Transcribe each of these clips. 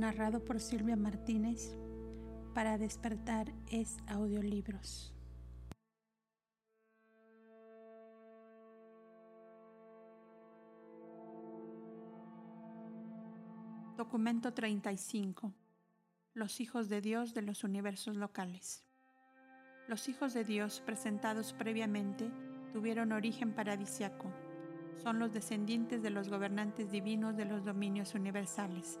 narrado por Silvia Martínez. Para despertar es audiolibros. Documento 35. Los hijos de Dios de los universos locales. Los hijos de Dios presentados previamente tuvieron origen paradisiaco. Son los descendientes de los gobernantes divinos de los dominios universales.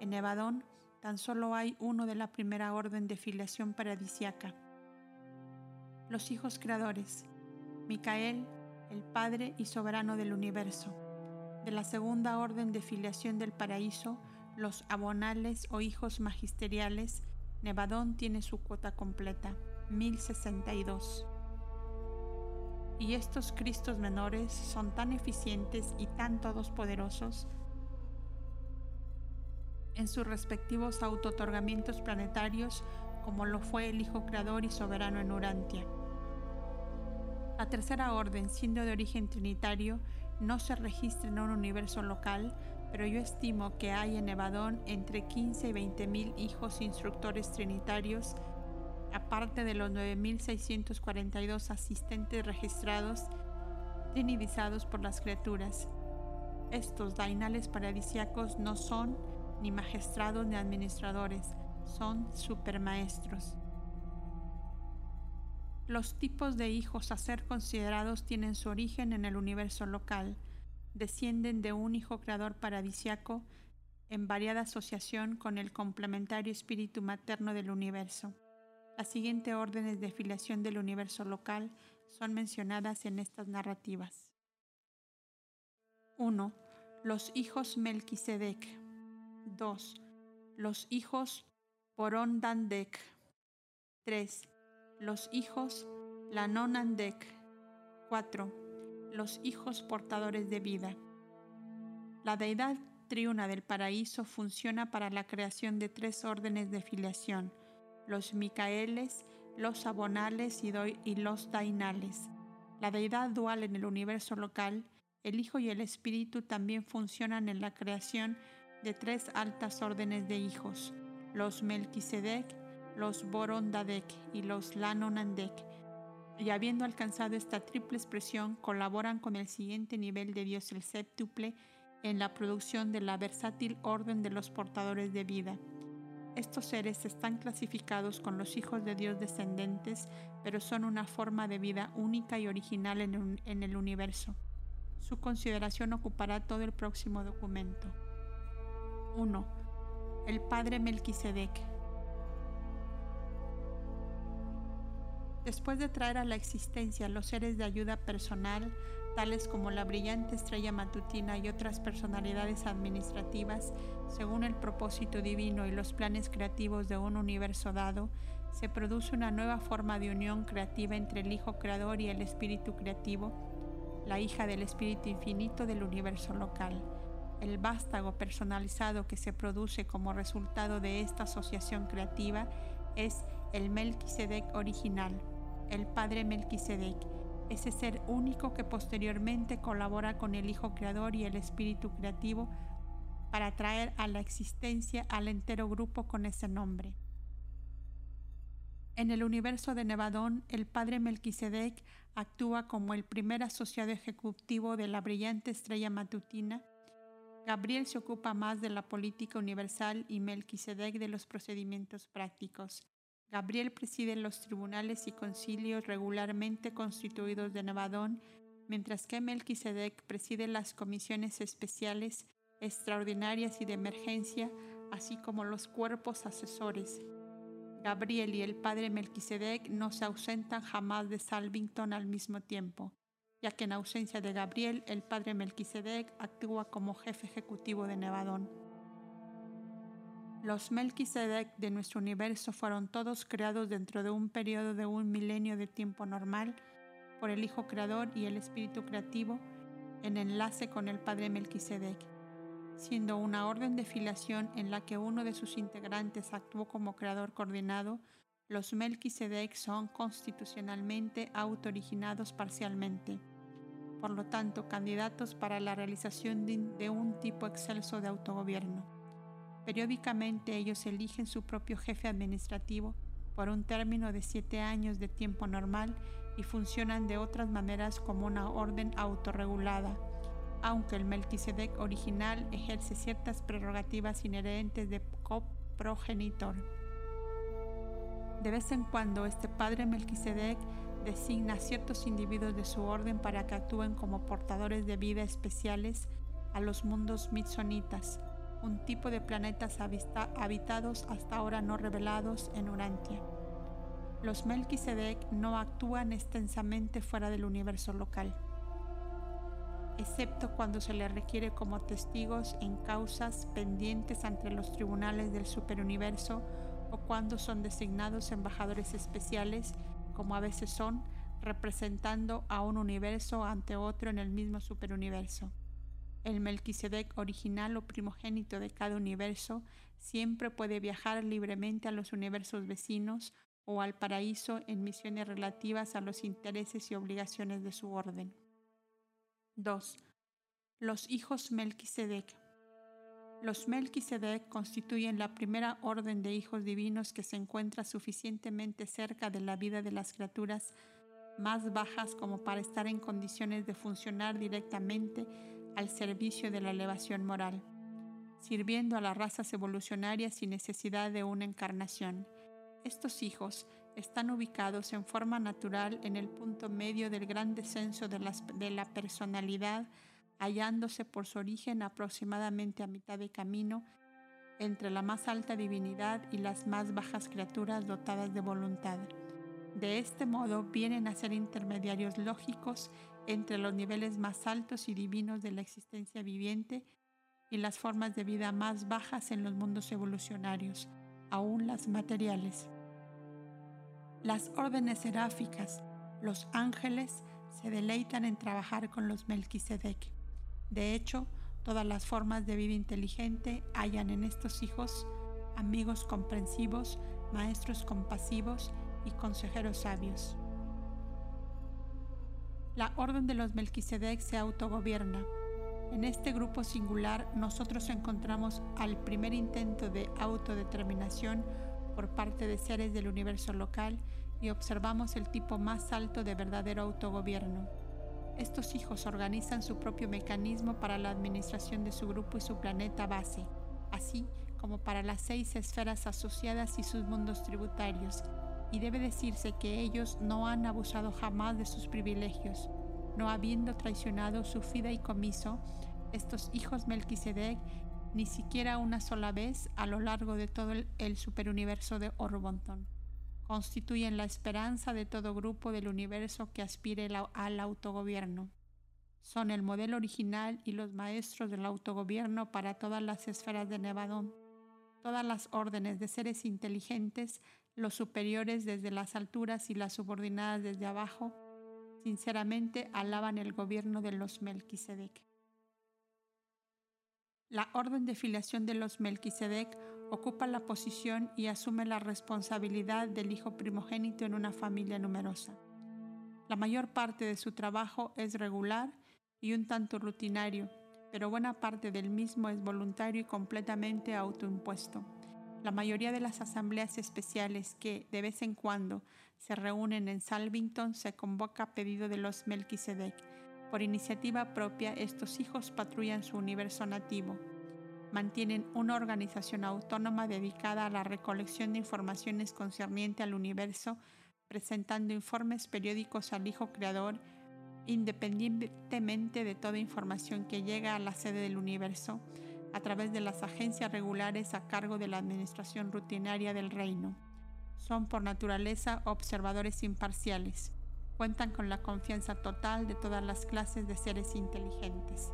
En Nevadón tan solo hay uno de la primera orden de filiación paradisiaca. Los hijos creadores, Micael, el Padre y Soberano del universo. De la segunda orden de filiación del paraíso, los abonales o hijos magisteriales, Nevadón tiene su cuota completa, 1062. Y estos Cristos menores son tan eficientes y tan todos poderosos en sus respectivos autotorgamientos planetarios como lo fue el Hijo Creador y Soberano en Urantia. La tercera orden, siendo de origen trinitario, no se registra en un universo local, pero yo estimo que hay en Evadón entre 15 y 20 mil hijos instructores trinitarios, aparte de los 9.642 asistentes registrados trinidizados por las criaturas. Estos dainales paradisiacos no son ni magistrados ni administradores, son supermaestros. Los tipos de hijos a ser considerados tienen su origen en el universo local, descienden de un hijo creador paradisiaco en variada asociación con el complementario espíritu materno del universo. Las siguientes órdenes de filiación del universo local son mencionadas en estas narrativas. 1. Los hijos Melquisedec. 2. Los hijos Porondandek. 3. Los hijos Lanonandek. 4. Los hijos portadores de vida. La deidad triuna del paraíso funciona para la creación de tres órdenes de filiación, los Micaeles, los Abonales y, los Dainales. La deidad dual en el universo local, el Hijo y el Espíritu también funcionan en la creación de tres altas órdenes de hijos, los Melquisedec, los Borondadek y los Lanonandek, y habiendo alcanzado esta triple expresión, colaboran con el siguiente nivel de Dios el séptuple en la producción de la versátil orden de los portadores de vida. Estos seres están clasificados con los hijos de Dios descendentes, pero son una forma de vida única y original en el universo. Su consideración ocupará todo el próximo documento. 1. El Padre Melquisedec. Después de traer a la existencia los seres de ayuda personal, tales como la brillante estrella matutina y otras personalidades administrativas, según el propósito divino y los planes creativos de un universo dado, se produce una nueva forma de unión creativa entre el Hijo Creador y el Espíritu Creativo, la hija del Espíritu Infinito del universo local el vástago personalizado que se produce como resultado de esta asociación creativa es el Melquisedec original, el Padre Melquisedec, ese ser único que posteriormente colabora con el Hijo Creador y el Espíritu Creativo para traer a la existencia al entero grupo con ese nombre. En el universo de Nevadón, el padre Melquisedec actúa como el primer asociado ejecutivo de la brillante estrella matutina Gabriel se ocupa más de la política universal y Melquisedec de los procedimientos prácticos. Gabriel preside los tribunales y concilios regularmente constituidos de Nevadón, mientras que Melquisedec preside las comisiones especiales, extraordinarias y de emergencia, así como los cuerpos asesores. Gabriel y el padre Melquisedec no se ausentan jamás de Salvington al mismo tiempo ya que en ausencia de Gabriel, el padre Melquisedec actúa como jefe ejecutivo de Nevadón. Los Melquisedec de nuestro universo fueron todos creados dentro de un periodo de un milenio de tiempo normal por el Hijo Creador y el Espíritu Creativo en enlace con el Padre Melquisedec, siendo una orden de filiación en la que uno de sus integrantes actuó como creador coordinado los Melquisedec son constitucionalmente autooriginados parcialmente, por lo tanto candidatos para la realización de un tipo excelso de autogobierno. Periódicamente ellos eligen su propio jefe administrativo por un término de siete años de tiempo normal y funcionan de otras maneras como una orden autorregulada, aunque el Melquisedec original ejerce ciertas prerrogativas inherentes de coprogenitor. De vez en cuando este padre Melquisedec designa ciertos individuos de su orden para que actúen como portadores de vida especiales a los mundos mitsonitas, un tipo de planetas habitados hasta ahora no revelados en Urantia. Los Melquisedec no actúan extensamente fuera del universo local, excepto cuando se les requiere como testigos en causas pendientes ante los tribunales del superuniverso o cuando son designados embajadores especiales, como a veces son, representando a un universo ante otro en el mismo superuniverso. El Melquisedec original o primogénito de cada universo siempre puede viajar libremente a los universos vecinos o al paraíso en misiones relativas a los intereses y obligaciones de su orden. 2. Los hijos Melquisedec. Los Melquisedec constituyen la primera orden de hijos divinos que se encuentra suficientemente cerca de la vida de las criaturas más bajas como para estar en condiciones de funcionar directamente al servicio de la elevación moral, sirviendo a las razas evolucionarias sin necesidad de una encarnación. Estos hijos están ubicados en forma natural en el punto medio del gran descenso de, de la personalidad, hallándose por su origen aproximadamente a mitad de camino entre la más alta divinidad y las más bajas criaturas dotadas de voluntad. De este modo vienen a ser intermediarios lógicos entre los niveles más altos y divinos de la existencia viviente y las formas de vida más bajas en los mundos evolucionarios, aún las materiales. Las órdenes seráficas, los ángeles, se deleitan en trabajar con los Melquisedec. De hecho, todas las formas de vida inteligente hallan en estos hijos amigos comprensivos, maestros compasivos y consejeros sabios. La orden de los Melquisedec se autogobierna. En este grupo singular nosotros encontramos al primer intento de autodeterminación por parte de seres del universo local y observamos el tipo más alto de verdadero autogobierno. Estos hijos organizan su propio mecanismo para la administración de su grupo y su planeta base, así como para las seis esferas asociadas y sus mundos tributarios, y debe decirse que ellos no han abusado jamás de sus privilegios, no habiendo traicionado su fideicomiso, estos hijos Melquisedec ni siquiera una sola vez a lo largo de todo el, superuniverso de Orbonton. Constituyen la esperanza de todo grupo del universo que aspire al autogobierno. Son el modelo original y los maestros del autogobierno para todas las esferas de Nevadón. Todas las órdenes de seres inteligentes los superiores desde las alturas y las subordinadas desde abajo, sinceramente alaban el gobierno de los Melquisedec. La orden de filiación de los Melquisedec ocupa la posición y asume la responsabilidad del hijo primogénito en una familia numerosa. La mayor parte de su trabajo es regular y un tanto rutinario, pero buena parte del mismo es voluntario y completamente autoimpuesto. La mayoría de las asambleas especiales que, de vez en cuando, se reúnen en Salvington se convoca a pedido de los Melquisedec. Por iniciativa propia, estos hijos patrullan su universo nativo. Mantienen una organización autónoma dedicada a la recolección de informaciones concerniente al universo, presentando informes periódicos al Hijo Creador, independientemente de toda información que llega a la sede del universo a través de las agencias regulares a cargo de la administración rutinaria del reino. Son por naturaleza observadores imparciales. Cuentan con la confianza total de todas las clases de seres inteligentes.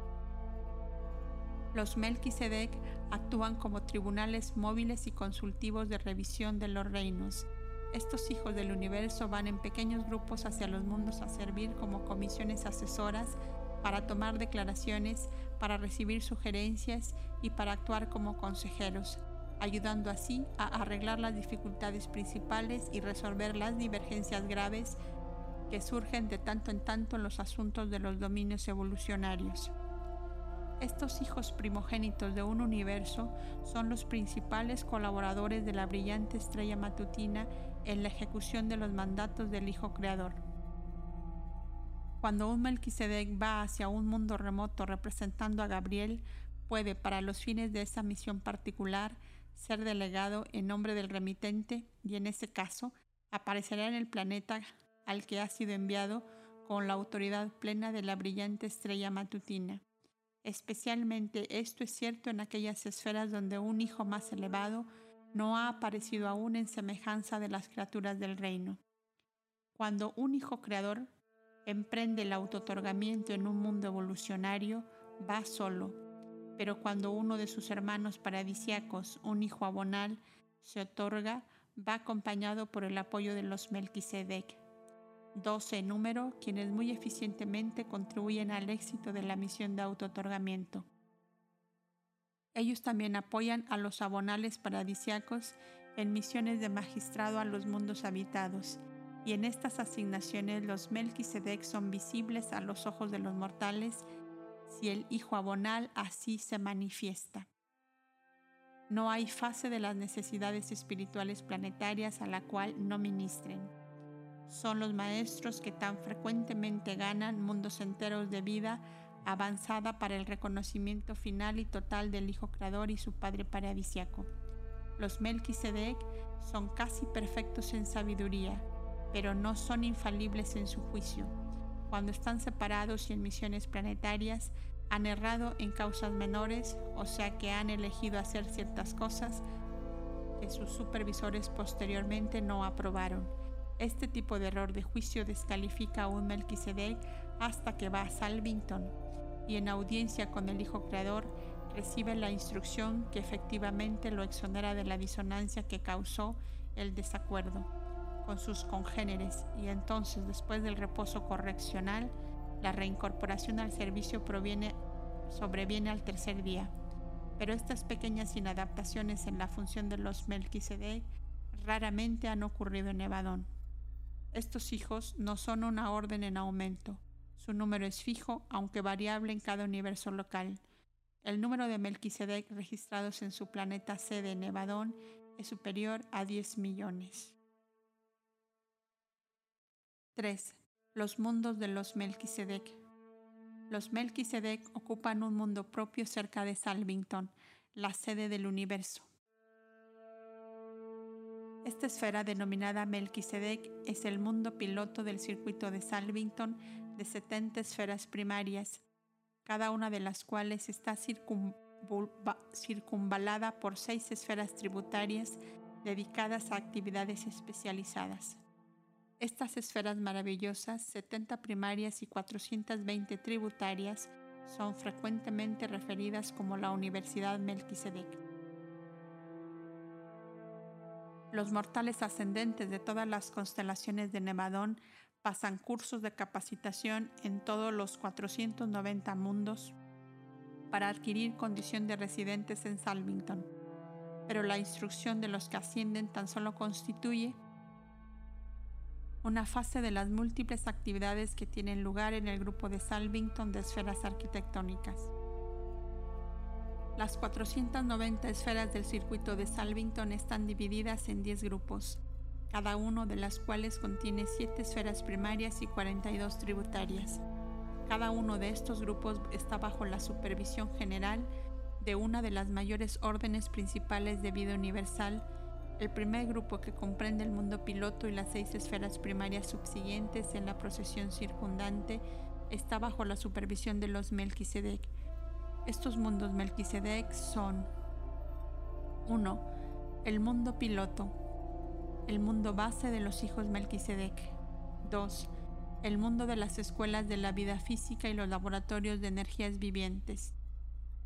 Los Melquisedec actúan como tribunales móviles y consultivos de revisión de los reinos. Estos hijos del universo van en pequeños grupos hacia los mundos a servir como comisiones asesoras para tomar declaraciones, para recibir sugerencias y para actuar como consejeros, ayudando así a arreglar las dificultades principales y resolver las divergencias graves que surgen de tanto en tanto en los asuntos de los dominios evolucionarios. Estos hijos primogénitos de un universo son los principales colaboradores de la brillante estrella matutina en la ejecución de los mandatos del Hijo Creador. Cuando un Melquisedec va hacia un mundo remoto representando a Gabriel, puede, para los fines de esa misión particular, ser delegado en nombre del remitente y en ese caso aparecerá en el planeta al que ha sido enviado con la autoridad plena de la brillante estrella matutina. Especialmente esto es cierto en aquellas esferas donde un hijo más elevado no ha aparecido aún en semejanza de las criaturas del reino. Cuando un hijo creador emprende el autotorgamiento en un mundo evolucionario, va solo, pero cuando uno de sus hermanos paradisiacos, un hijo abonal, se otorga, va acompañado por el apoyo de los Melquisedec, doce en número, quienes muy eficientemente contribuyen al éxito de la misión de autotorgamiento. Ellos también apoyan a los abonales paradisiacos en misiones de magistrado a los mundos habitados, y en estas asignaciones los Melquisedec son visibles a los ojos de los mortales si el Hijo abonal así se manifiesta. No hay fase de las necesidades espirituales planetarias a la cual no ministren son los maestros que tan frecuentemente ganan mundos enteros de vida avanzada para el reconocimiento final y total del Hijo Creador y su Padre Paradisiaco. Los Melquisedec son casi perfectos en sabiduría, pero no son infalibles en su juicio. Cuando están separados y en misiones planetarias, han errado en causas menores, o sea que han elegido hacer ciertas cosas que sus supervisores posteriormente no aprobaron este tipo de error de juicio descalifica a un Melquisedec hasta que va a Salvington y en audiencia con el Hijo Creador recibe la instrucción que efectivamente lo exonera de la disonancia que causó el desacuerdo con sus congéneres y entonces después del reposo correccional la reincorporación al servicio proviene, sobreviene al tercer día. Pero estas pequeñas inadaptaciones en la función de los Melquisedec raramente han ocurrido en Evadón. Estos hijos no son una orden en aumento. Su número es fijo, aunque variable en cada universo local. El número de Melquisedec registrados en su planeta sede Nevadón es superior a 10 millones. 3. Los mundos de los Melquisedec. Los Melquisedec ocupan un mundo propio cerca de Salvington, la sede del universo. Esta esfera denominada Melquisedec es el mundo piloto del circuito de Salvington de 70 esferas primarias, cada una de las cuales está circunvalada por seis esferas tributarias dedicadas a actividades especializadas. Estas esferas maravillosas, 70 primarias y 420 tributarias, son frecuentemente referidas como la Universidad Melquisedec. Los mortales ascendentes de todas las constelaciones de Nevadón pasan cursos de capacitación en todos los 490 mundos para adquirir condición de residentes en Salvington. Pero la instrucción de los que ascienden tan solo constituye una fase de las múltiples actividades que tienen lugar en el grupo de Salvington de esferas arquitectónicas. Las 490 esferas del circuito de Salvington están divididas en 10 grupos, cada uno de las cuales contiene 7 esferas primarias y 42 tributarias. Cada uno de estos grupos está bajo la supervisión general de una de las mayores órdenes principales de vida universal, el primer grupo que comprende el mundo piloto y las seis esferas primarias subsiguientes en la procesión circundante está bajo la supervisión de los Melquisedec estos mundos Melquisedec son 1. El mundo piloto, el mundo base de los hijos Melquisedec. 2. El mundo de las escuelas de la vida física y los laboratorios de energías vivientes.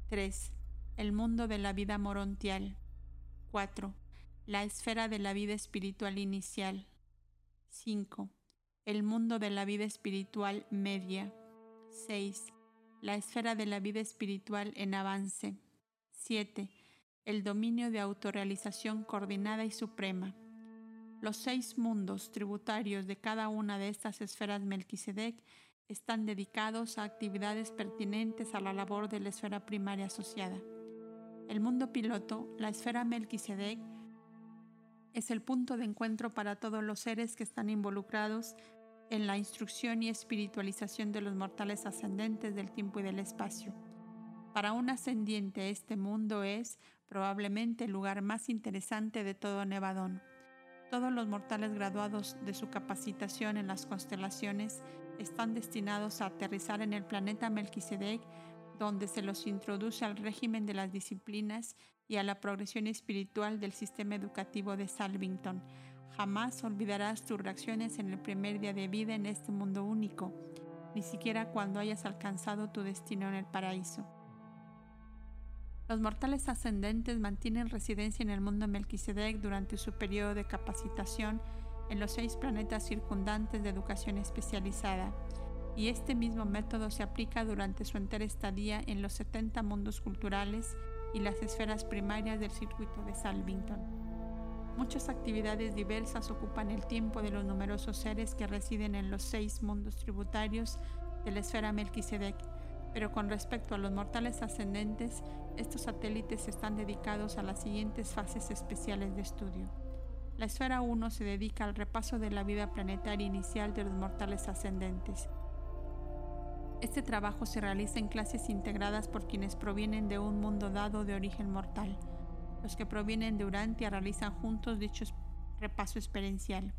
3. El mundo de la vida morontial. 4. La esfera de la vida espiritual inicial. 5. El mundo de la vida espiritual media. 6 la esfera de la vida espiritual en avance. 7. El dominio de autorrealización coordinada y suprema. Los seis mundos tributarios de cada una de estas esferas Melquisedec están dedicados a actividades pertinentes a la labor de la esfera primaria asociada. El mundo piloto, la esfera Melquisedec, es el punto de encuentro para todos los seres que están involucrados la instrucción y espiritualización de los mortales ascendentes del tiempo y del espacio. Para un ascendiente este mundo es probablemente el lugar más interesante de todo Nevadón. Todos los mortales graduados de su capacitación en las constelaciones están destinados a aterrizar en el planeta Melquisedec, donde se los introduce al régimen de las disciplinas y a la progresión espiritual del sistema educativo de Salvington. Jamás olvidarás tus reacciones en el primer día de vida en este mundo único, ni siquiera cuando hayas alcanzado tu destino en el paraíso. Los mortales ascendentes mantienen residencia en el mundo Melquisedec durante su periodo de capacitación en los seis planetas circundantes de educación especializada, y este mismo método se aplica durante su entera estadía en los 70 mundos culturales y las esferas primarias del circuito de Salvington. Muchas actividades diversas ocupan el tiempo de los numerosos seres que residen en los seis mundos tributarios de la esfera Melquisedec, pero con respecto a los mortales ascendentes, estos satélites están dedicados a las siguientes fases especiales de estudio. La esfera 1 se dedica al repaso de la vida planetaria inicial de los mortales ascendentes. Este trabajo se realiza en clases integradas por quienes provienen de un mundo dado de origen mortal. Los que provienen de Urantia realizan juntos dicho repaso experiencial.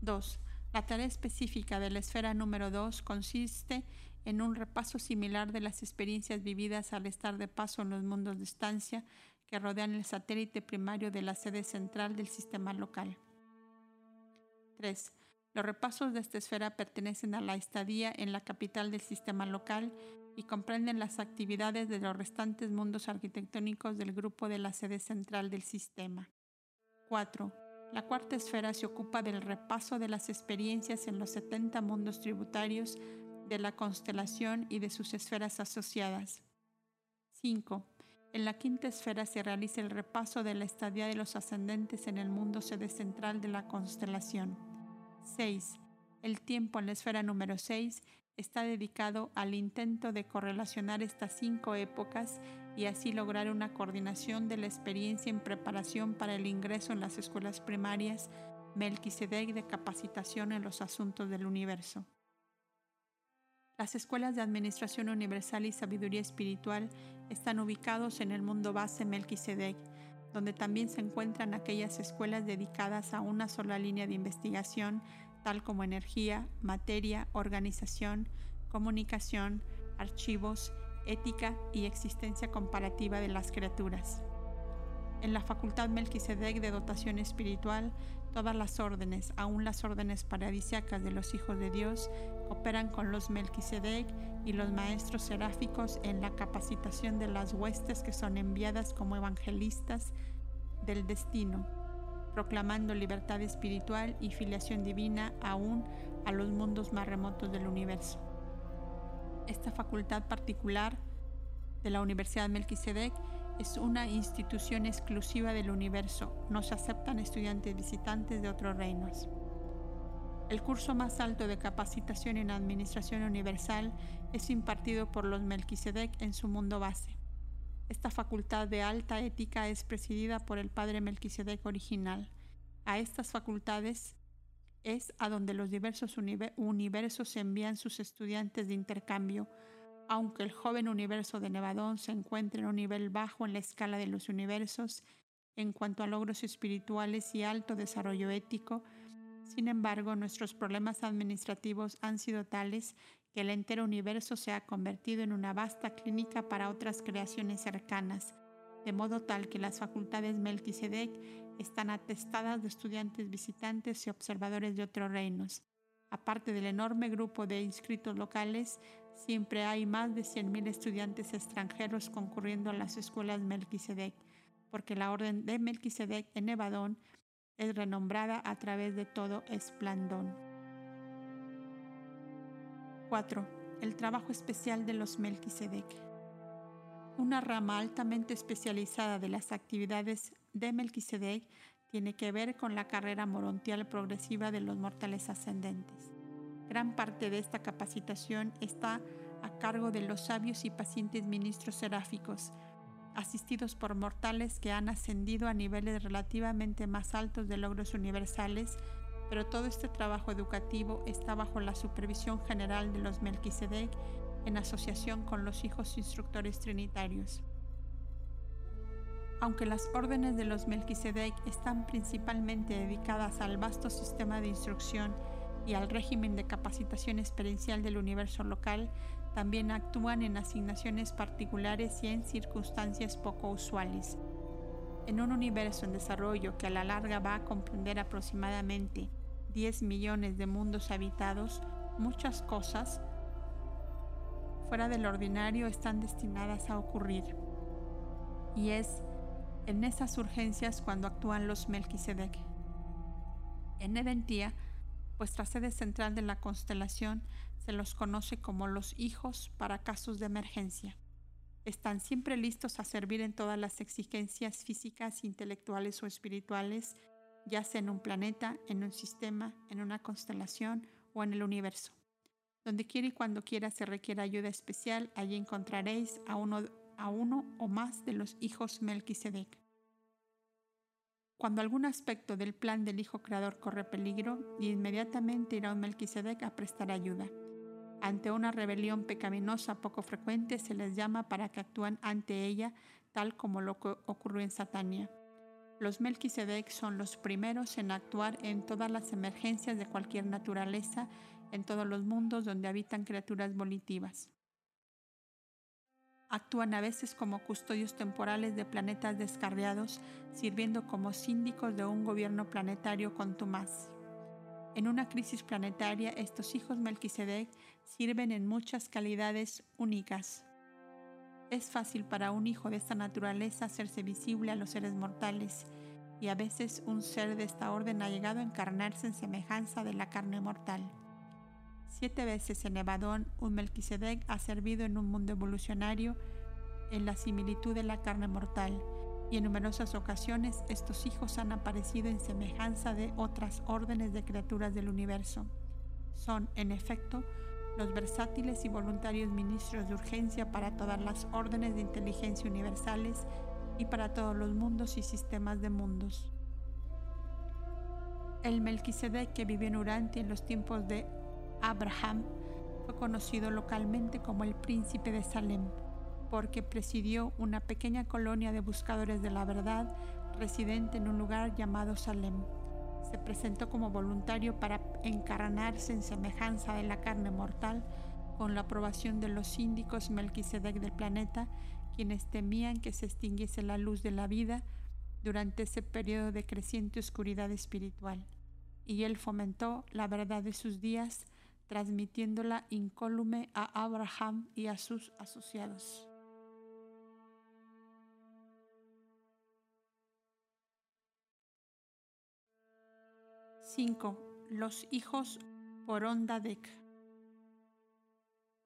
2. La tarea específica de la esfera número 2 consiste en un repaso similar de las experiencias vividas al estar de paso en los mundos de estancia que rodean el satélite primario de la sede central del sistema local. 3. Los repasos de esta esfera pertenecen a la estadía en la capital del sistema local y comprenden las actividades de los restantes mundos arquitectónicos del grupo de la sede central del sistema. 4. La cuarta esfera se ocupa del repaso de las experiencias en los 70 mundos tributarios de la constelación y de sus esferas asociadas. 5. En la quinta esfera se realiza el repaso de la estadía de los ascendentes en el mundo sede central de la constelación. 6. El tiempo en la esfera número 6 está dedicado al intento de correlacionar estas cinco épocas y así lograr una coordinación de la experiencia en preparación para el ingreso en las escuelas primarias Melquisedec de capacitación en los asuntos del universo. Las escuelas de Administración Universal y Sabiduría Espiritual están ubicados en el mundo base Melquisedec, donde también se encuentran aquellas escuelas dedicadas a una sola línea de investigación, tal como energía, materia, organización, comunicación, archivos, ética y existencia comparativa de las criaturas. En la Facultad Melquisedec de Dotación Espiritual, todas las órdenes, aun las órdenes paradisiacas de los hijos de Dios, operan con los Melquisedec y los maestros seráficos en la capacitación de las huestes que son enviadas como evangelistas del destino, proclamando libertad espiritual y filiación divina aún a los mundos más remotos del universo. Esta facultad particular de la Universidad Melquisedec es una institución exclusiva del universo. No se aceptan estudiantes visitantes de otros reinos. El curso más alto de capacitación en Administración Universal es impartido por los Melquisedec en su mundo base. Esta facultad de alta ética es presidida por el padre Melquisedec original. A estas facultades es a donde los diversos universos envían sus estudiantes de intercambio aunque el joven universo de Nevadón se encuentre en un nivel bajo en la escala de los universos en cuanto a logros espirituales y alto desarrollo ético, sin embargo, nuestros problemas administrativos han sido tales que el entero universo se ha convertido en una vasta clínica para otras creaciones cercanas, de modo tal que las facultades Melquisedec están atestadas de estudiantes visitantes y observadores de otros reinos. Aparte del enorme grupo de inscritos locales, Siempre hay más de 100.000 estudiantes extranjeros concurriendo a las escuelas Melquisedec, porque la orden de Melquisedec en Nevadón es renombrada a través de todo Esplandón. 4. El trabajo especial de los Melquisedec. Una rama altamente especializada de las actividades de Melquisedec tiene que ver con la carrera morontial progresiva de los mortales ascendentes. Gran parte de esta capacitación está a cargo de los sabios y pacientes ministros seráficos, asistidos por mortales que han ascendido a niveles relativamente más altos de logros universales, pero todo este trabajo educativo está bajo la supervisión general de los Melquisedec en asociación con los hijos instructores trinitarios. Aunque las órdenes de los Melquisedec están principalmente dedicadas al vasto sistema de instrucción y al régimen de capacitación experiencial del universo local, también actúan en asignaciones particulares y en circunstancias poco usuales. En un universo en desarrollo que a la larga va a comprender aproximadamente 10 millones de mundos habitados, muchas cosas fuera del ordinario están destinadas a ocurrir. Y es en esas urgencias cuando actúan los Melquisedec. En Edentía, vuestra sede central de la constelación, se los conoce como los hijos para casos de emergencia. Están siempre listos a servir en todas las exigencias físicas, intelectuales o espirituales, ya sea en un planeta, en un sistema, en una constelación o en el universo. Donde quiera y cuando quiera se requiera ayuda especial, allí encontraréis a uno, o más de los hijos Melquisedec. Cuando algún aspecto del plan del Hijo Creador corre peligro, inmediatamente irá un Melquisedec a prestar ayuda. Ante una rebelión pecaminosa poco frecuente se les llama para que actúen ante ella, tal como lo que ocurrió en Satania. Los Melquisedec son los primeros en actuar en todas las emergencias de cualquier naturaleza, en todos los mundos donde habitan criaturas volitivas. Actúan a veces como custodios temporales de planetas descarriados, sirviendo como síndicos de un gobierno planetario contumaz. En una crisis planetaria, estos hijos Melquisedec sirven en muchas calidades únicas. Es fácil para un hijo de esta naturaleza hacerse visible a los seres mortales, y a veces un ser de esta orden ha llegado a encarnarse en semejanza de la carne mortal. Siete veces en Evadón, un Melquisedec ha servido en un mundo evolucionario en la similitud de la carne mortal, y en numerosas ocasiones estos hijos han aparecido en semejanza de otras órdenes de criaturas del universo. Son, en efecto, los versátiles y voluntarios ministros de urgencia para todas las órdenes de inteligencia universales y para todos los mundos y sistemas de mundos. El Melquisedec que vivió en Urantia en los tiempos de Abraham fue conocido localmente como el príncipe de Salem porque presidió una pequeña colonia de buscadores de la verdad residente en un lugar llamado Salem. Se presentó como voluntario para encarnarse en semejanza de la carne mortal con la aprobación de los síndicos Melquisedec del planeta, quienes temían que se extinguiese la luz de la vida durante ese periodo de creciente oscuridad espiritual. Y él fomentó la verdad de sus días, transmitiéndola incólume a Abraham y a sus asociados. 5. Los hijos por Ondadek.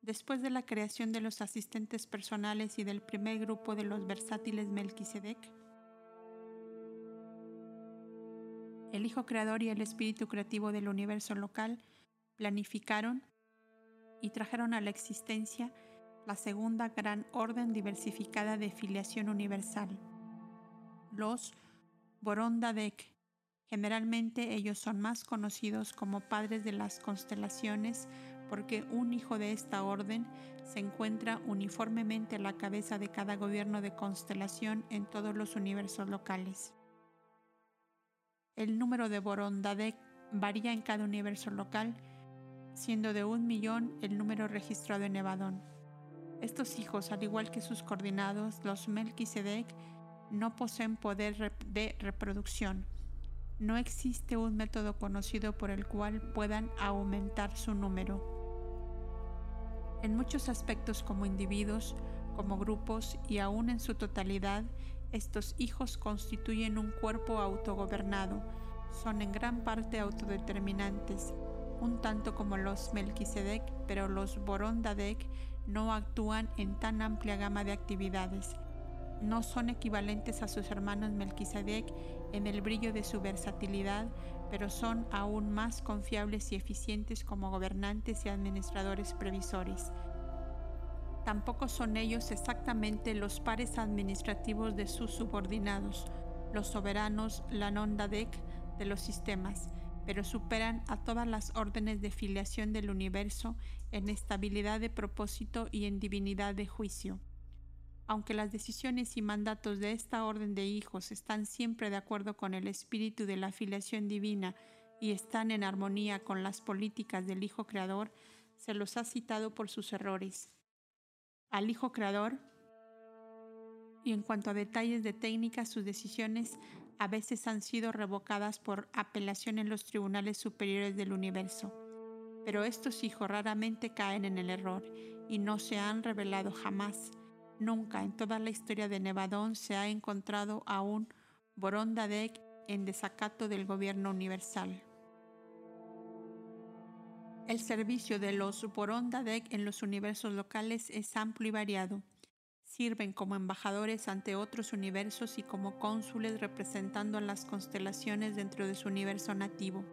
Después de la creación de los asistentes personales y del primer grupo de los versátiles Melquisedec, el Hijo Creador y el Espíritu Creativo del universo local planificaron y trajeron a la existencia la segunda gran orden diversificada de filiación universal, los Borondadek, Generalmente ellos son más conocidos como padres de las constelaciones porque un hijo de esta orden se encuentra uniformemente a la cabeza de cada gobierno de constelación en todos los universos locales. El número de Borondadek varía en cada universo local, siendo de un millón el número registrado en Evadón. Estos hijos, al igual que sus coordinados, los Melquisedec, no poseen poder de reproducción no existe un método conocido por el cual puedan aumentar su número. En muchos aspectos como individuos, como grupos y aún en su totalidad, estos hijos constituyen un cuerpo autogobernado, son en gran parte autodeterminantes, un tanto como los Melquisedec, pero los Borondadec no actúan en tan amplia gama de actividades. No son equivalentes a sus hermanos Melquisedec en el brillo de su versatilidad, pero son aún más confiables y eficientes como gobernantes y administradores previsores. Tampoco son ellos exactamente los pares administrativos de sus subordinados, los soberanos Lanondadek de los sistemas, pero superan a todas las órdenes de filiación del universo en estabilidad de propósito y en divinidad de juicio. Aunque las decisiones y mandatos de esta orden de hijos están siempre de acuerdo con el espíritu de la filiación divina y están en armonía con las políticas del Hijo Creador, se los ha citado por sus errores. Al Hijo Creador, y en cuanto a detalles de técnica, sus decisiones a veces han sido revocadas por apelación en los tribunales superiores del universo. Pero estos hijos raramente caen en el error y no se han revelado jamás. Nunca en toda la historia de Nevadón se ha encontrado a un Borondadek en desacato del gobierno universal. El servicio de los Borondadek en los universos locales es amplio y variado sirven como embajadores ante otros universos y como cónsules representando a las constelaciones dentro de su universo nativo.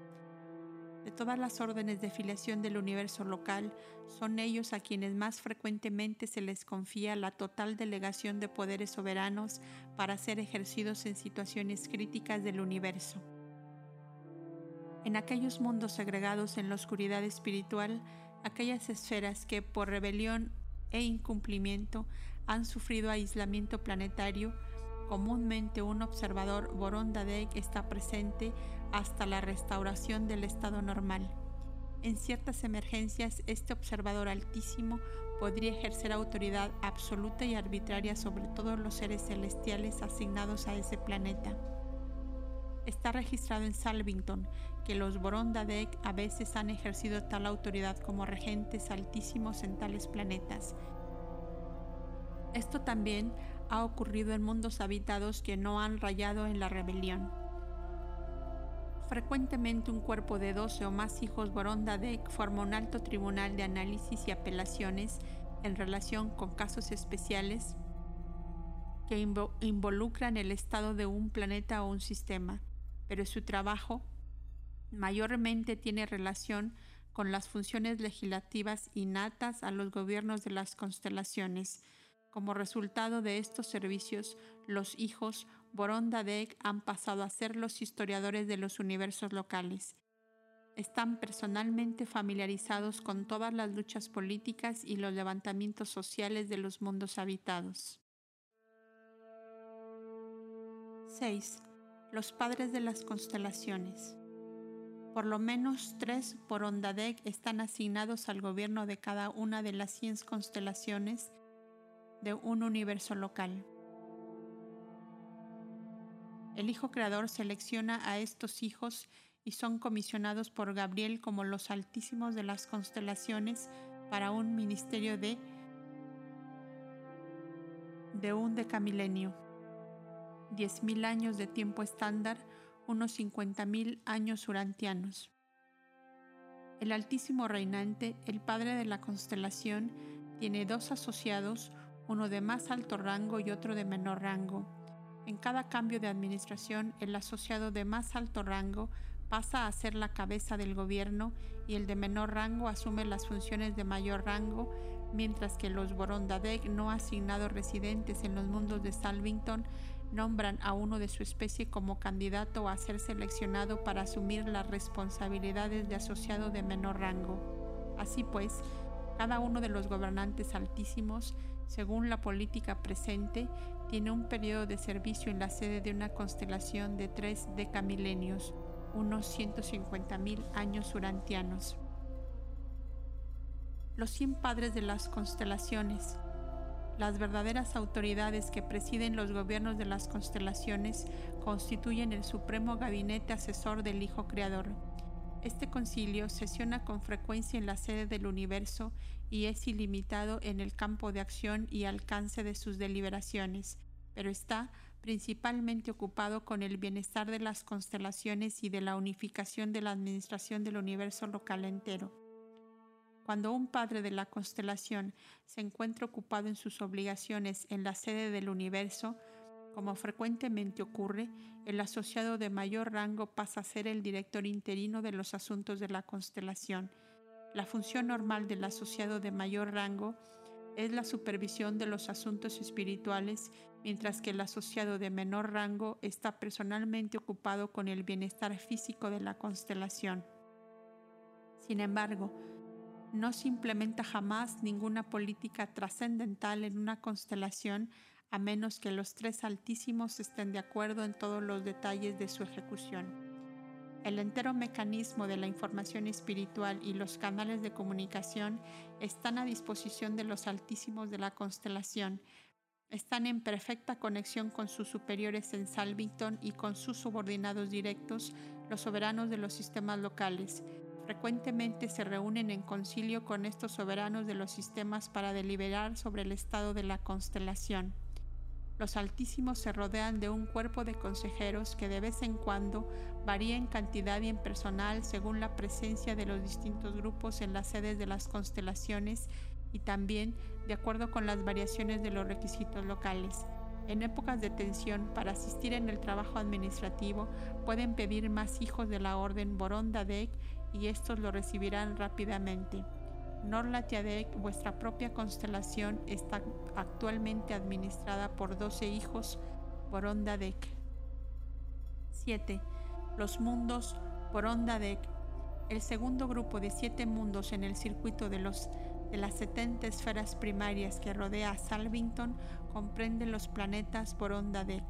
De todas las órdenes de filiación del universo local, son ellos a quienes más frecuentemente se les confía la total delegación de poderes soberanos para ser ejercidos en situaciones críticas del universo. En aquellos mundos segregados en la oscuridad espiritual, aquellas esferas que por rebelión e incumplimiento han sufrido aislamiento planetario, comúnmente un observador Borondadek está presente hasta la restauración del estado normal. En ciertas emergencias, este observador altísimo podría ejercer autoridad absoluta y arbitraria sobre todos los seres celestiales asignados a ese planeta. Está registrado en Salvington que los Borondadek a veces han ejercido tal autoridad como regentes altísimos en tales planetas, esto también ha ocurrido en mundos habitados que no han rayado en la rebelión. Frecuentemente un cuerpo de 12 o más hijos Borondadek forma un alto tribunal de análisis y apelaciones en relación con casos especiales que involucran el estado de un planeta o un sistema, pero su trabajo mayormente tiene relación con las funciones legislativas innatas a los gobiernos de las constelaciones, como resultado de estos servicios, los hijos Borondadek han pasado a ser los historiadores de los universos locales. Están personalmente familiarizados con todas las luchas políticas y los levantamientos sociales de los mundos habitados. 6. Los padres de las constelaciones. Por lo menos tres Borondadek están asignados al gobierno de cada una de las 100 constelaciones de un universo local. El Hijo Creador selecciona a estos hijos y son comisionados por Gabriel como los altísimos de las constelaciones para un ministerio de, de un decamilenio, diez mil años de tiempo estándar, unos cincuenta mil años urantianos. El Altísimo Reinante, el Padre de la constelación, tiene dos asociados, uno de más alto rango y otro de menor rango. En cada cambio de administración, el asociado de más alto rango pasa a ser la cabeza del gobierno y el de menor rango asume las funciones de mayor rango, mientras que los Borondadek no asignados residentes en los mundos de Salvington nombran a uno de su especie como candidato a ser seleccionado para asumir las responsabilidades de asociado de menor rango. Así pues, cada uno de los gobernantes altísimos según la política presente, tiene un periodo de servicio en la sede de una constelación de tres decamilenios, unos 150.000 años urantianos. Los cien padres de las constelaciones, las verdaderas autoridades que presiden los gobiernos de las constelaciones, constituyen el supremo gabinete asesor del Hijo Creador. Este concilio sesiona con frecuencia en la sede del universo y es ilimitado en el campo de acción y alcance de sus deliberaciones, pero está principalmente ocupado con el bienestar de las constelaciones y de la unificación de la administración del universo local entero. Cuando un padre de la constelación se encuentra ocupado en sus obligaciones en la sede del universo, como frecuentemente ocurre, el asociado de mayor rango pasa a ser el director interino de los asuntos de la constelación. La función normal del asociado de mayor rango es la supervisión de los asuntos espirituales, mientras que el asociado de menor rango está personalmente ocupado con el bienestar físico de la constelación. Sin embargo, no se implementa jamás ninguna política trascendental en una constelación a menos que los tres altísimos estén de acuerdo en todos los detalles de su ejecución. El entero mecanismo de la información espiritual y los canales de comunicación están a disposición de los altísimos de la constelación. Están en perfecta conexión con sus superiores en Salvington y con sus subordinados directos, los soberanos de los sistemas locales. Frecuentemente se reúnen en concilio con estos soberanos de los sistemas para deliberar sobre el estado de la constelación. Los altísimos se rodean de un cuerpo de consejeros que de vez en cuando varía en cantidad y en personal según la presencia de los distintos grupos en las sedes de las constelaciones y también de acuerdo con las variaciones de los requisitos locales. En épocas de tensión, para asistir en el trabajo administrativo, pueden pedir más hijos de la orden Borondadek y estos lo recibirán rápidamente. Norlatiadek, vuestra propia constelación, está actualmente administrada por 12 hijos Borondadek. 7. Los mundos Borondadek. El segundo grupo de siete mundos en el circuito de, los, de las 70 esferas primarias que rodea a Salvington comprende los planetas Borondadek.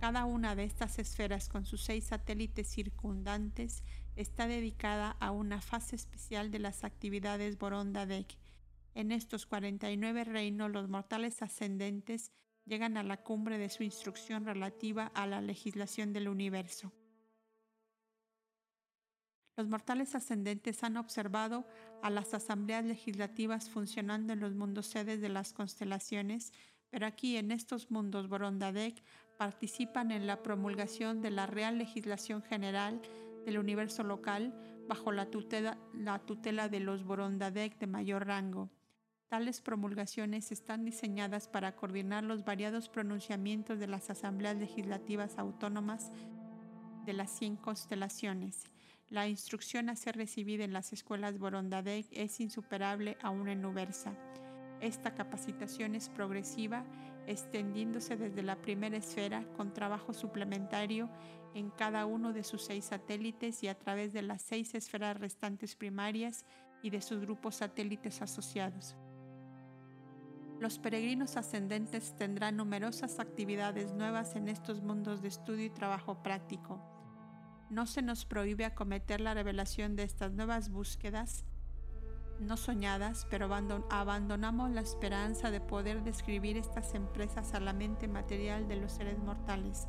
Cada una de estas esferas con sus seis satélites circundantes está dedicada a una fase especial de las actividades Borondadek. En estos 49 reinos los mortales ascendentes llegan a la cumbre de su instrucción relativa a la legislación del universo. Los mortales ascendentes han observado a las asambleas legislativas funcionando en los mundos sedes de las constelaciones, pero aquí en estos mundos Borondadek participan en la promulgación de la real legislación general del universo local bajo la tutela, la tutela de los Borondadek de mayor rango. Tales promulgaciones están diseñadas para coordinar los variados pronunciamientos de las asambleas legislativas autónomas de las 100 constelaciones. La instrucción a ser recibida en las escuelas Borondadek es insuperable aún en Ubersa. Esta capacitación es progresiva, extendiéndose desde la primera esfera con trabajo suplementario en cada uno de sus seis satélites y a través de las seis esferas restantes primarias y de sus grupos satélites asociados. Los peregrinos ascendentes tendrán numerosas actividades nuevas en estos mundos de estudio y trabajo práctico. No se nos prohíbe acometer la revelación de estas nuevas búsquedas, no soñadas, pero abandonamos la esperanza de poder describir estas empresas a la mente material de los seres mortales.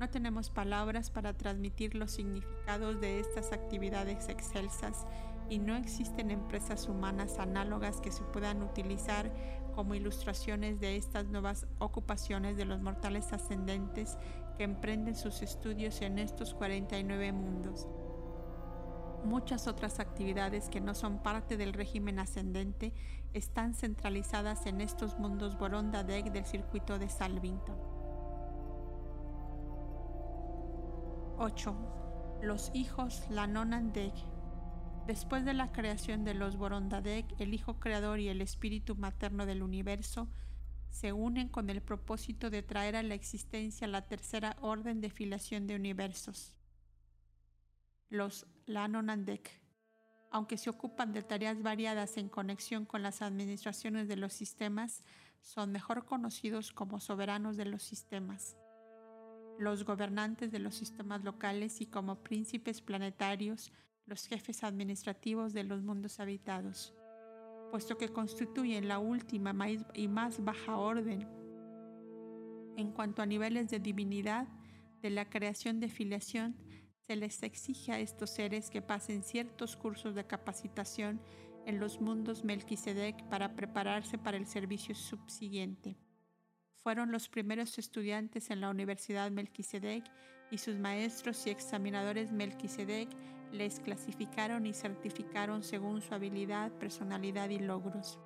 No tenemos palabras para transmitir los significados de estas actividades excelsas y no existen empresas humanas análogas que se puedan utilizar como ilustraciones de estas nuevas ocupaciones de los mortales ascendentes que emprenden sus estudios en estos 49 mundos. Muchas otras actividades que no son parte del régimen ascendente están centralizadas en estos mundos Boronda Deck del circuito de Salvington. 8. Los hijos Lanonandek. Después de la creación de los Borondadek, el Hijo Creador y el Espíritu Materno del Universo se unen con el propósito de traer a la existencia la tercera orden de filiación de universos. Los Lanonandek, aunque se ocupan de tareas variadas en conexión con las administraciones de los sistemas, son mejor conocidos como soberanos de los sistemas los gobernantes de los sistemas locales y como príncipes planetarios, los jefes administrativos de los mundos habitados, puesto que constituyen la última y más baja orden en cuanto a niveles de divinidad de la creación de filiación, se les exige a estos seres que pasen ciertos cursos de capacitación en los mundos Melquisedec para prepararse para el servicio subsiguiente. Fueron los primeros estudiantes en la Universidad Melquisedec y sus maestros y examinadores Melquisedec les clasificaron y certificaron según su habilidad, personalidad y logros.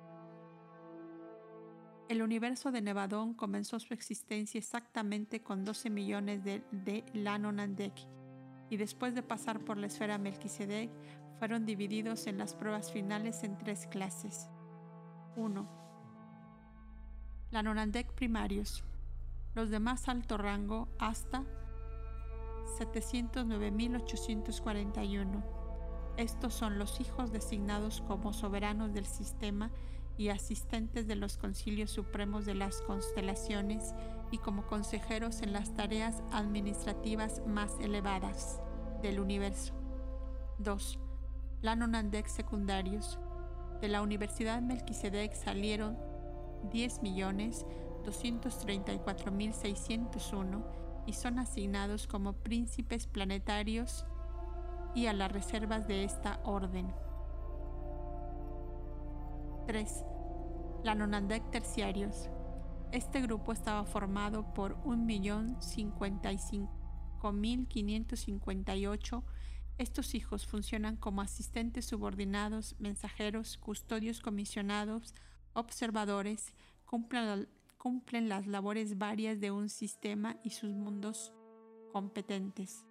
El universo de Nevadón comenzó su existencia exactamente con 12 millones de, de Lanonandek y después de pasar por la esfera Melquisedec fueron divididos en las pruebas finales en tres clases. 1. Lanonandek primarios, los de más alto rango hasta 709.841. Estos son los hijos designados como soberanos del sistema y asistentes de los concilios supremos de las constelaciones y como consejeros en las tareas administrativas más elevadas del universo. 2. Lanonandek secundarios. De la Universidad Melquisedec salieron 10.234.601 y son asignados como príncipes planetarios y a las reservas de esta orden. 3. Lanonandek terciarios. Este grupo estaba formado por 1.055.558. Estos hijos funcionan como asistentes subordinados, mensajeros, custodios comisionados, observadores, cumplen, cumplen las labores varias de un sistema y sus mundos competentes.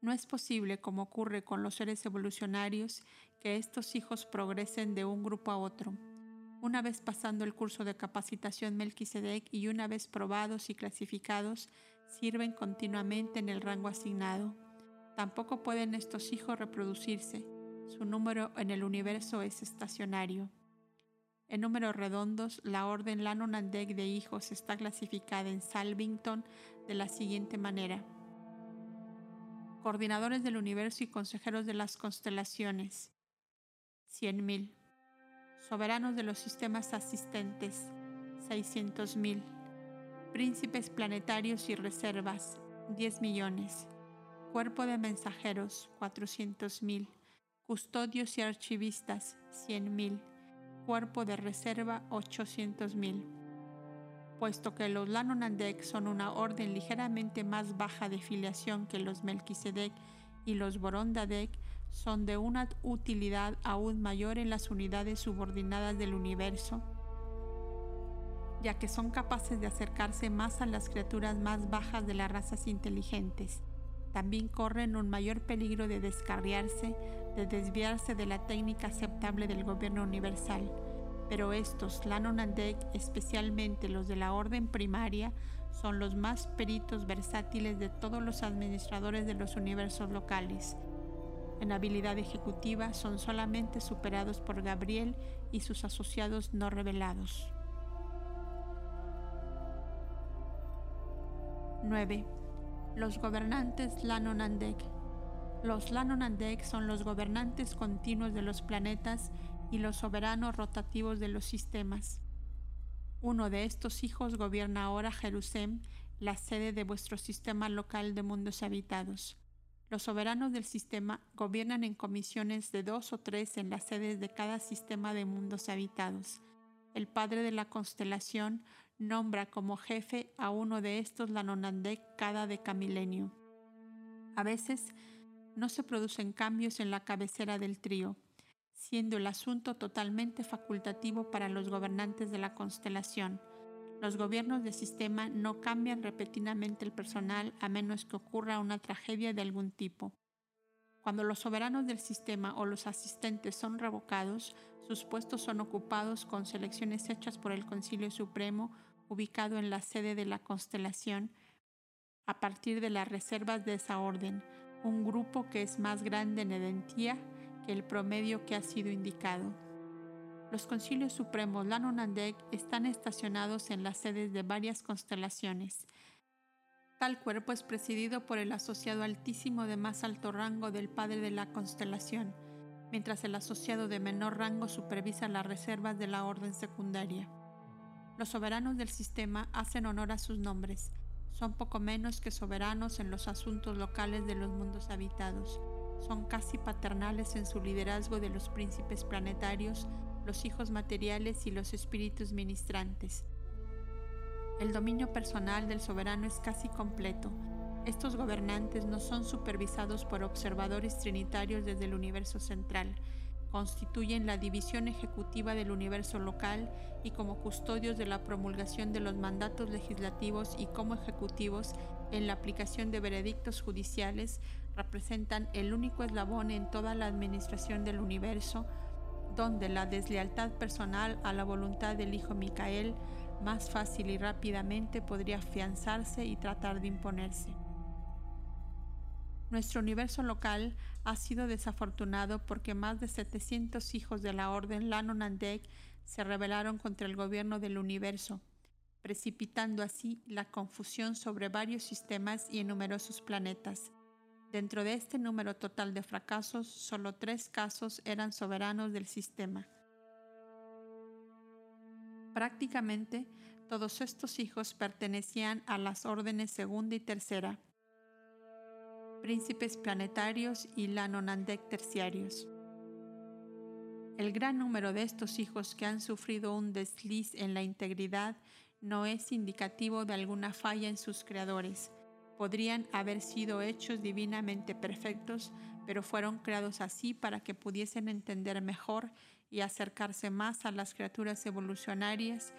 No es posible, como ocurre con los seres evolucionarios, que estos hijos progresen de un grupo a otro. Una vez pasando el curso de capacitación Melquisedec y una vez probados y clasificados, sirven continuamente en el rango asignado. Tampoco pueden estos hijos reproducirse. Su número en el universo es estacionario. En números redondos, la orden Lanonandek de hijos está clasificada en Salvington de la siguiente manera. Coordinadores del universo y consejeros de las constelaciones. 100.000. Soberanos de los sistemas asistentes. 600.000. Príncipes planetarios y reservas. 10 millones. Cuerpo de mensajeros. 400.000. Custodios y archivistas. 100.000 cuerpo de reserva 800.000. Puesto que los Lanonandek son una orden ligeramente más baja de filiación que los Melquisedec y los Borondadek, son de una utilidad aún mayor en las unidades subordinadas del universo, ya que son capaces de acercarse más a las criaturas más bajas de las razas inteligentes. También corren un mayor peligro de descarriarse de desviarse de la técnica aceptable del gobierno universal, pero estos, Lanonandek, especialmente los de la orden primaria, son los más peritos versátiles de todos los administradores de los universos locales. En habilidad ejecutiva son solamente superados por Gabriel y sus asociados no revelados. 9. Los gobernantes Lanonandek los Lanonandek son los gobernantes continuos de los planetas y los soberanos rotativos de los sistemas. Uno de estos hijos gobierna ahora Jerusalén, la sede de vuestro sistema local de mundos habitados. Los soberanos del sistema gobiernan en comisiones de dos o tres en las sedes de cada sistema de mundos habitados. El padre de la constelación nombra como jefe a uno de estos Lanonandek cada decamilenio. A veces, no se producen cambios en la cabecera del trío, siendo el asunto totalmente facultativo para los gobernantes de la constelación. Los gobiernos de sistema no cambian repetidamente el personal a menos que ocurra una tragedia de algún tipo. Cuando los soberanos del sistema o los asistentes son revocados, sus puestos son ocupados con selecciones hechas por el Concilio Supremo ubicado en la sede de la constelación a partir de las reservas de esa orden, un grupo que es más grande en edentía que el promedio que ha sido indicado. Los concilios supremos Lanonandek están estacionados en las sedes de varias constelaciones. Tal cuerpo es presidido por el asociado altísimo de más alto rango del padre de la constelación, mientras el asociado de menor rango supervisa las reservas de la orden secundaria. Los soberanos del sistema hacen honor a sus nombres, son poco menos que soberanos en los asuntos locales de los mundos habitados. Son casi paternales en su liderazgo de los príncipes planetarios, los hijos materiales y los espíritus ministrantes. El dominio personal del soberano es casi completo. Estos gobernantes no son supervisados por observadores trinitarios desde el universo central. Constituyen la división ejecutiva del universo local y como custodios de la promulgación de los mandatos legislativos y como ejecutivos en la aplicación de veredictos judiciales representan el único eslabón en toda la administración del universo donde la deslealtad personal a la voluntad del Hijo Micael más fácil y rápidamente podría afianzarse y tratar de imponerse. Nuestro universo local ha sido desafortunado porque más de 700 hijos de la orden Lanonandek se rebelaron contra el gobierno del universo, precipitando así la confusión sobre varios sistemas y en numerosos planetas. Dentro de este número total de fracasos, solo tres casos eran soberanos del sistema. Prácticamente todos estos hijos pertenecían a las órdenes segunda y tercera, príncipes planetarios y Lanonandek terciarios. El gran número de estos hijos que han sufrido un desliz en la integridad no es indicativo de alguna falla en sus creadores. Podrían haber sido hechos divinamente perfectos, pero fueron creados así para que pudiesen entender mejor y acercarse más a las criaturas evolucionarias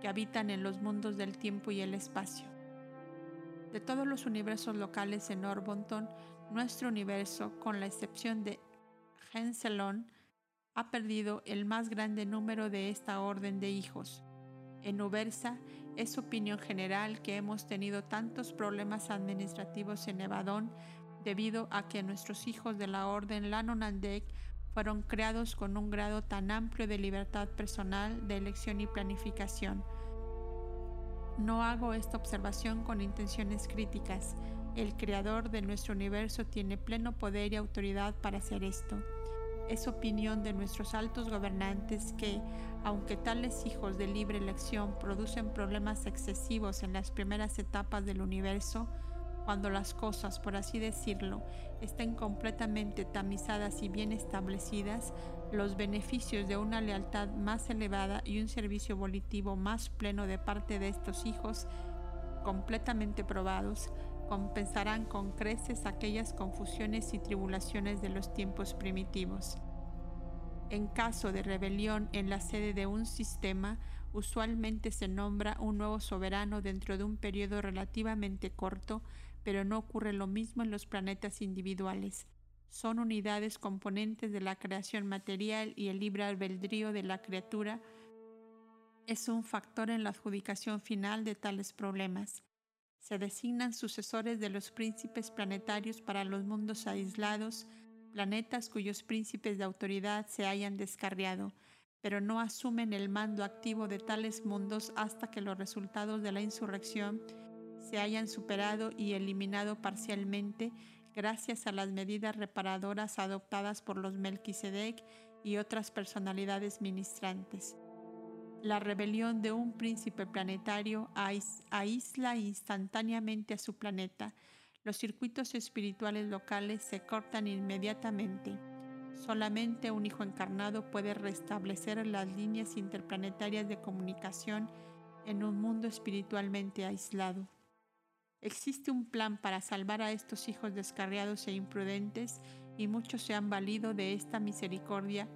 que habitan en los mundos del tiempo y el espacio. De todos los universos locales en Orbonton, nuestro universo, con la excepción de Henselon, ha perdido el más grande número de esta orden de hijos. En Ubersa es opinión general que hemos tenido tantos problemas administrativos en Nevadón debido a que nuestros hijos de la orden Lanonandek fueron creados con un grado tan amplio de libertad personal, de elección y planificación. No hago esta observación con intenciones críticas. El creador de nuestro universo tiene pleno poder y autoridad para hacer esto. Es opinión de nuestros altos gobernantes que, aunque tales hijos de libre elección producen problemas excesivos en las primeras etapas del universo, cuando las cosas, por así decirlo, estén completamente tamizadas y bien establecidas, los beneficios de una lealtad más elevada y un servicio volitivo más pleno de parte de estos hijos, completamente probados, compensarán con creces aquellas confusiones y tribulaciones de los tiempos primitivos. En caso de rebelión en la sede de un sistema, usualmente se nombra un nuevo soberano dentro de un periodo relativamente corto pero no ocurre lo mismo en los planetas individuales. Son unidades componentes de la creación material y el libre albedrío de la criatura es un factor en la adjudicación final de tales problemas. Se designan sucesores de los príncipes planetarios para los mundos aislados, planetas cuyos príncipes de autoridad se hayan descarriado, pero no asumen el mando activo de tales mundos hasta que los resultados de la insurrección se hayan superado y eliminado parcialmente gracias a las medidas reparadoras adoptadas por los Melquisedec y otras personalidades ministrantes. La rebelión de un príncipe planetario aísla instantáneamente a su planeta. Los circuitos espirituales locales se cortan inmediatamente. Solamente un hijo encarnado puede restablecer las líneas interplanetarias de comunicación en un mundo espiritualmente aislado. Existe un plan para salvar a estos hijos descarriados e imprudentes y muchos se han valido de esta misericordia,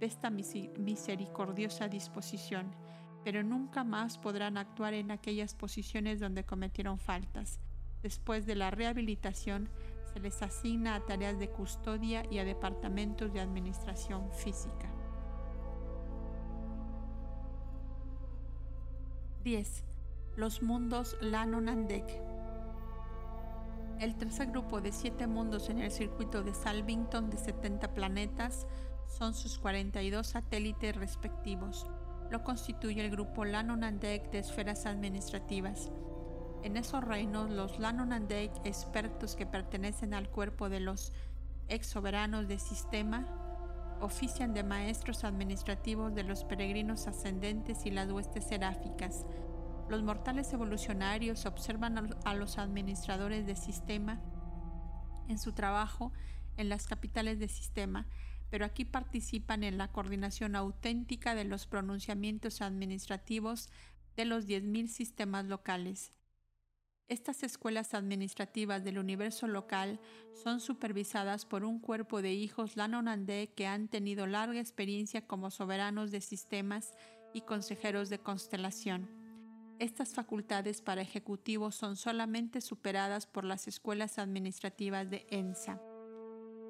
de esta misericordiosa disposición, pero nunca más podrán actuar en aquellas posiciones donde cometieron faltas. Después de la rehabilitación, se les asigna a tareas de custodia y a departamentos de administración física. 10. Los mundos Lanonandek. El tercer grupo de siete mundos en el circuito de Salvington de 70 planetas son sus 42 satélites respectivos. Lo constituye el grupo Lanonandek de esferas administrativas. En esos reinos, los Lanonandek, expertos que pertenecen al cuerpo de los ex soberanos de sistema, ofician de maestros administrativos de los peregrinos ascendentes y las huestes seráficas, los mortales evolucionarios observan a los administradores de sistema en su trabajo en las capitales de sistema, pero aquí participan en la coordinación auténtica de los pronunciamientos administrativos de los 10.000 sistemas locales. Estas escuelas administrativas del universo local son supervisadas por un cuerpo de hijos Lanonandé que han tenido larga experiencia como soberanos de sistemas y consejeros de constelación. Estas facultades para ejecutivos son solamente superadas por las escuelas administrativas de ENSA.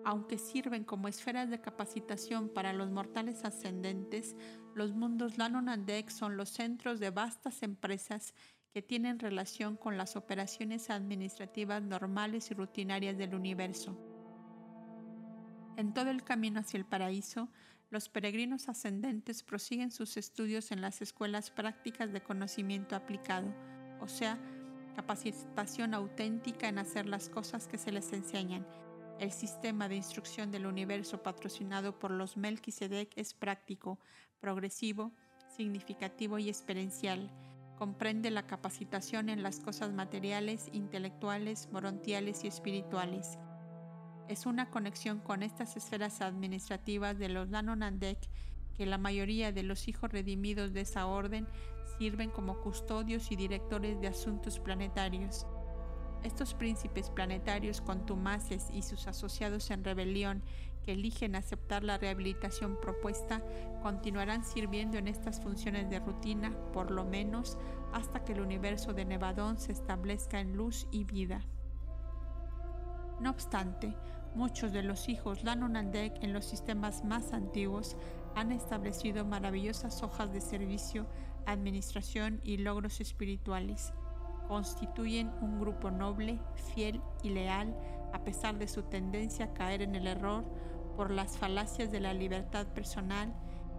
Aunque sirven como esferas de capacitación para los mortales ascendentes, los mundos Lanonandek son los centros de vastas empresas que tienen relación con las operaciones administrativas normales y rutinarias del universo. En todo el camino hacia el paraíso, los peregrinos ascendentes prosiguen sus estudios en las escuelas prácticas de conocimiento aplicado, o sea, capacitación auténtica en hacer las cosas que se les enseñan. El sistema de instrucción del universo patrocinado por los Melquisedec es práctico, progresivo, significativo y experiencial comprende la capacitación en las cosas materiales, intelectuales, morontiales y espirituales. Es una conexión con estas esferas administrativas de los Danonandek que la mayoría de los hijos redimidos de esa orden sirven como custodios y directores de asuntos planetarios. Estos príncipes planetarios contumaces y sus asociados en rebelión que eligen aceptar la rehabilitación propuesta continuarán sirviendo en estas funciones de rutina, por lo menos hasta que el universo de Nevadón se establezca en luz y vida. No obstante, muchos de los hijos Lanonandek en los sistemas más antiguos han establecido maravillosas hojas de servicio, administración y logros espirituales. Constituyen un grupo noble, fiel y leal a pesar de su tendencia a caer en el error por las falacias de la libertad personal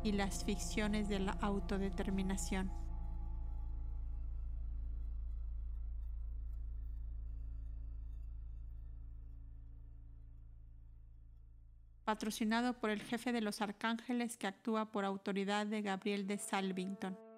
y las ficciones de la autodeterminación. Patrocinado por el jefe de los arcángeles que actúa por autoridad de Gabriel de Salvington.